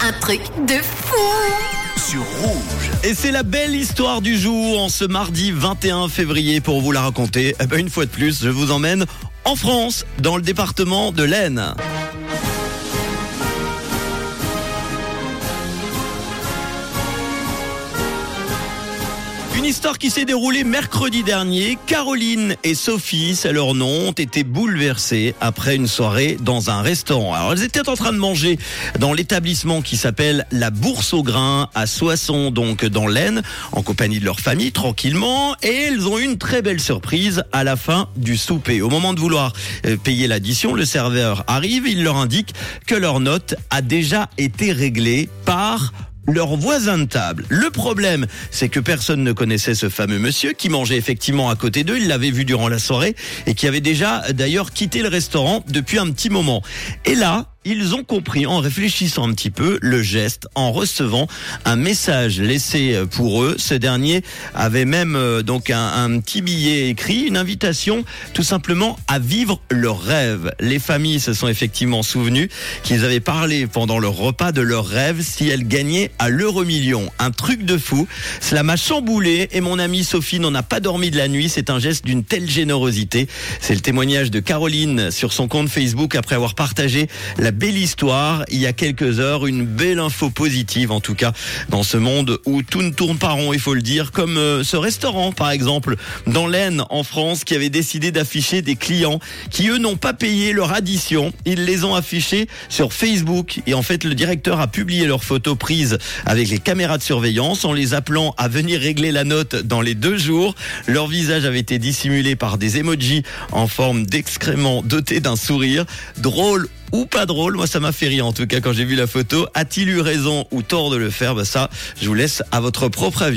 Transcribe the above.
Un truc de fou sur Rouge. Et c'est la belle histoire du jour en ce mardi 21 février pour vous la raconter. Eh ben, une fois de plus, je vous emmène en France, dans le département de l'Aisne. Une histoire qui s'est déroulée mercredi dernier. Caroline et Sophie, c'est leur nom, ont été bouleversées après une soirée dans un restaurant. Alors elles étaient en train de manger dans l'établissement qui s'appelle la Bourse au Grain à Soissons, donc dans l'Aisne, en compagnie de leur famille, tranquillement. Et elles ont eu une très belle surprise à la fin du souper. Au moment de vouloir euh, payer l'addition, le serveur arrive, il leur indique que leur note a déjà été réglée par leur voisin de table. Le problème, c'est que personne ne connaissait ce fameux monsieur qui mangeait effectivement à côté d'eux. Il l'avait vu durant la soirée et qui avait déjà d'ailleurs quitté le restaurant depuis un petit moment. Et là, ils ont compris en réfléchissant un petit peu le geste en recevant un message laissé pour eux. Ce dernier avait même euh, donc un, un, petit billet écrit, une invitation tout simplement à vivre leur rêve. Les familles se sont effectivement souvenues qu'ils avaient parlé pendant leur repas de leur rêve si elles gagnaient à l'euro million. Un truc de fou. Cela m'a chamboulé et mon amie Sophie n'en a pas dormi de la nuit. C'est un geste d'une telle générosité. C'est le témoignage de Caroline sur son compte Facebook après avoir partagé la belle histoire il y a quelques heures, une belle info positive en tout cas dans ce monde où tout ne tourne pas rond, il faut le dire, comme euh, ce restaurant par exemple dans l'Aisne en France qui avait décidé d'afficher des clients qui eux n'ont pas payé leur addition, ils les ont affichés sur Facebook et en fait le directeur a publié leurs photos prises avec les caméras de surveillance en les appelant à venir régler la note dans les deux jours. Leur visage avait été dissimulé par des emojis en forme d'excréments dotés d'un sourire. Drôle ou pas drôle. Moi, ça m'a fait rire en tout cas quand j'ai vu la photo. A-t-il eu raison ou tort de le faire? Bah, Ça, je vous laisse à votre propre avis.